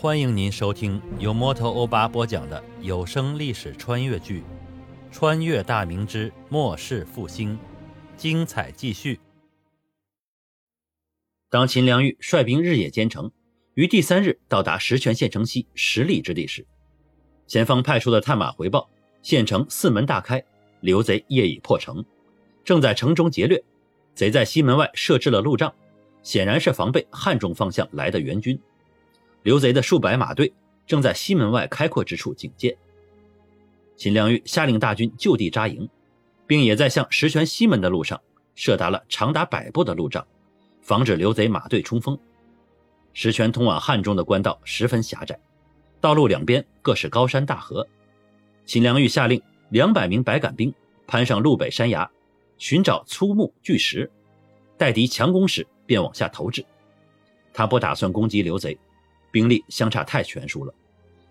欢迎您收听由摩托欧巴播讲的有声历史穿越剧《穿越大明之末世复兴》，精彩继续。当秦良玉率兵日夜兼程，于第三日到达石泉县城西十里之地时，前方派出的探马回报，县城四门大开，刘贼夜已破城，正在城中劫掠。贼在西门外设置了路障，显然是防备汉中方向来的援军。刘贼的数百马队正在西门外开阔之处警戒。秦良玉下令大军就地扎营，并也在向石泉西门的路上设达了长达百步的路障，防止刘贼马队冲锋。石泉通往汉中的官道十分狭窄，道路两边各是高山大河。秦良玉下令两百名白杆兵攀上路北山崖。寻找粗木巨石，待敌强攻时便往下投掷。他不打算攻击刘贼，兵力相差太悬殊了，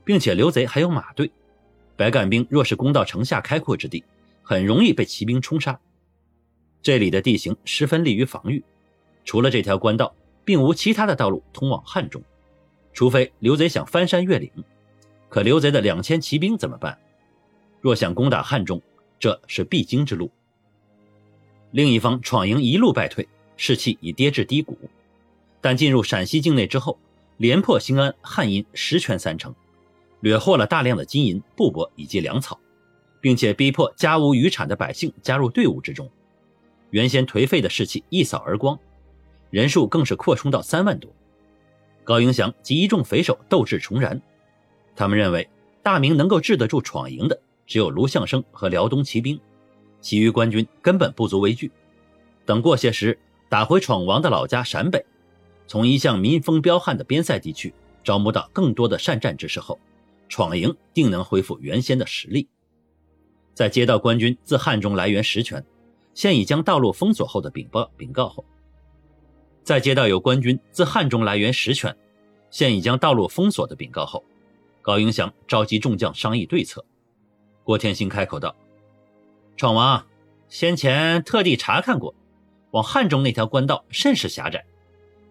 并且刘贼还有马队，白杆兵若是攻到城下开阔之地，很容易被骑兵冲杀。这里的地形十分利于防御，除了这条官道，并无其他的道路通往汉中，除非刘贼想翻山越岭。可刘贼的两千骑兵怎么办？若想攻打汉中，这是必经之路。另一方闯营一路败退，士气已跌至低谷。但进入陕西境内之后，连破兴安、汉阴、石泉三城，掠获了大量的金银、布帛以及粮草，并且逼迫家无余产的百姓加入队伍之中。原先颓废的士气一扫而光，人数更是扩充到三万多。高迎祥及一众匪首斗志重燃，他们认为大明能够治得住闯营的，只有卢象升和辽东骑兵。其余官军根本不足为惧，等过些时打回闯王的老家陕北，从一向民风彪悍的边塞地区招募到更多的善战之士后，闯营定能恢复原先的实力。在接到官军自汉中来援实权，现已将道路封锁后的禀报禀告后，在接到有官军自汉中来援实权，现已将道路封锁的禀告后，高迎祥召集众将商议对策。郭天兴开口道。闯王，先前特地查看过，往汉中那条官道甚是狭窄，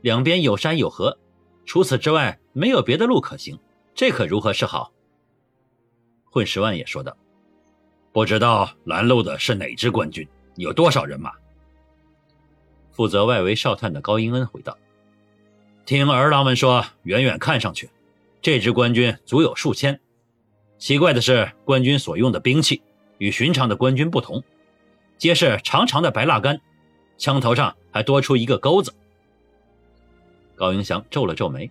两边有山有河，除此之外没有别的路可行，这可如何是好？混十万也说道：“不知道拦路的是哪支官军，有多少人马？”负责外围哨探的高英恩回道：“听儿郎们说，远远看上去，这支官军足有数千。奇怪的是，官军所用的兵器。”与寻常的官军不同，皆是长长的白蜡杆，枪头上还多出一个钩子。高迎祥皱了皱眉，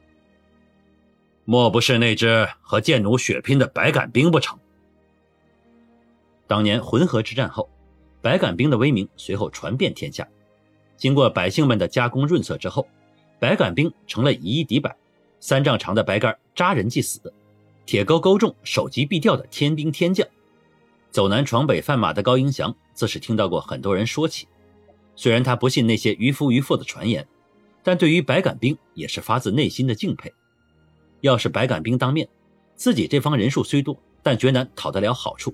莫不是那只和贱奴血拼的白杆兵不成？当年浑河之战后，白杆兵的威名随后传遍天下。经过百姓们的加工润色之后，白杆兵成了以一敌百，三丈长的白杆扎人即死，铁钩钩中首级必掉的天兵天将。走南闯北贩马的高迎祥，自是听到过很多人说起。虽然他不信那些渔夫渔妇的传言，但对于白杆兵也是发自内心的敬佩。要是白杆兵当面，自己这方人数虽多，但绝难讨得了好处。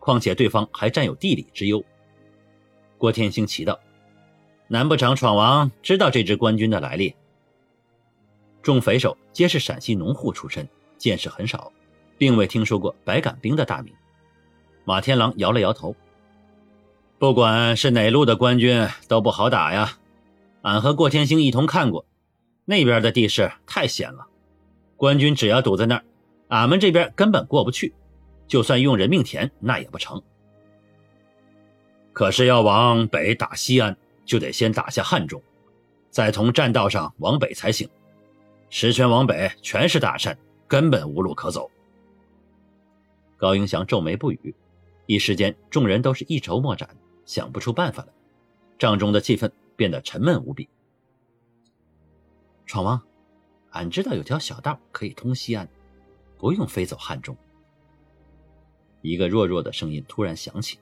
况且对方还占有地理之优。郭天兴奇道：“难不成闯王知道这支官军的来历？”众匪首皆是陕西农户出身，见识很少，并未听说过白杆兵的大名。马天狼摇了摇头。不管是哪路的官军都不好打呀，俺和过天星一同看过，那边的地势太险了，官军只要堵在那儿，俺们这边根本过不去，就算用人命填那也不成。可是要往北打西安，就得先打下汉中，再从栈道上往北才行。石泉往北全是大山，根本无路可走。高迎祥皱眉不语。一时间，众人都是一筹莫展，想不出办法来。帐中的气氛变得沉闷无比。闯王，俺知道有条小道可以通西安，不用飞走汉中。一个弱弱的声音突然响起：“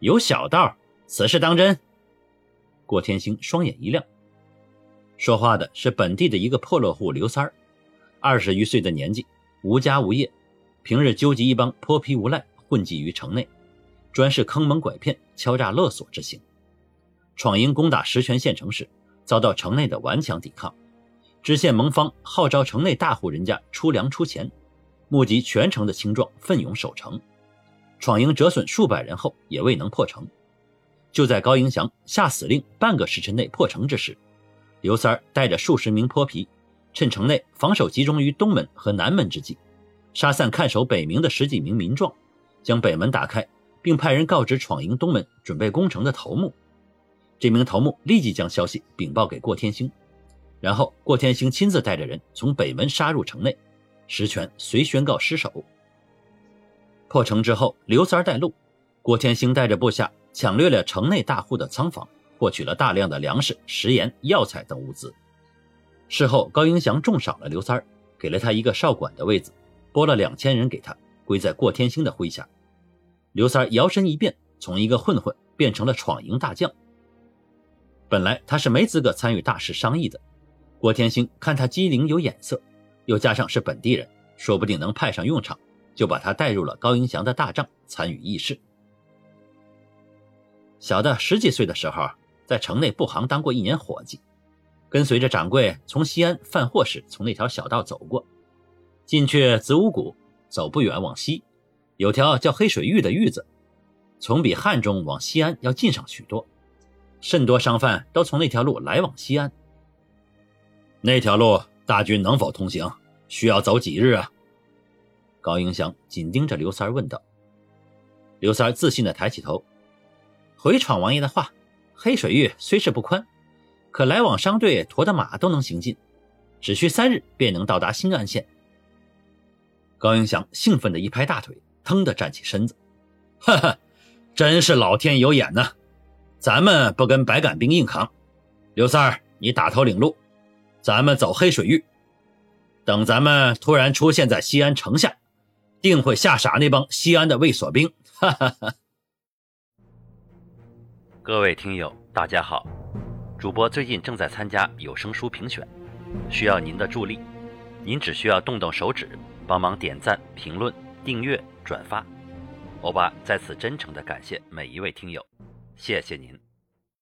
有小道，此事当真？”郭天星双眼一亮。说话的是本地的一个破落户刘三儿，二十余岁的年纪，无家无业，平日纠集一帮泼皮无赖。混迹于城内，专是坑蒙拐骗、敲诈勒索之行。闯营攻打石泉县城时，遭到城内的顽强抵抗，知县蒙方号召城内大户人家出粮出钱，募集全城的青壮奋勇守城。闯营折损数百人后，也未能破城。就在高迎祥下死令半个时辰内破城之时，刘三儿带着数十名泼皮，趁城内防守集中于东门和南门之际，杀散看守北明的十几名民壮，将北门打开，并派人告知闯营东门准备攻城的头目。这名头目立即将消息禀报给郭天星。然后，郭天星亲自带着人从北门杀入城内，石泉遂宣告失守。破城之后，刘三儿带路，郭天星带着部下抢掠了城内大户的仓房，获取了大量的粮食、食盐、药材等物资。事后，高迎祥重赏了刘三儿，给了他一个少管的位子，拨了两千人给他，归在郭天星的麾下。刘三儿摇身一变，从一个混混变成了闯营大将。本来他是没资格参与大事商议的。郭天兴看他机灵有眼色，又加上是本地人，说不定能派上用场，就把他带入了高迎祥的大帐参与议事。小的十几岁的时候，在城内布行当过一年伙计，跟随着掌柜从西安贩货时，从那条小道走过，进去子午谷，走不远往西，有条叫黑水峪的峪子，从比汉中往西安要近上许多，甚多商贩都从那条路来往西安。那条路大军能否通行？需要走几日啊？高迎祥紧盯着刘三问道。刘三自信地抬起头，回闯王爷的话，黑水峪虽是不宽，可来往商队驮的马都能行进，只需三日便能到达新安县。高迎祥兴奋地一拍大腿，腾地站起身子，哈哈，真是老天有眼呐！咱们不跟白杆兵硬扛，刘三儿，你打头领路。咱们走黑水域，等咱们突然出现在西安城下，定会吓傻那帮西安的卫所兵。哈哈哈！各位听友，大家好，主播最近正在参加有声书评选，需要您的助力。您只需要动动手指，帮忙点赞、评论、订阅、转发。欧巴在此真诚的感谢每一位听友，谢谢您。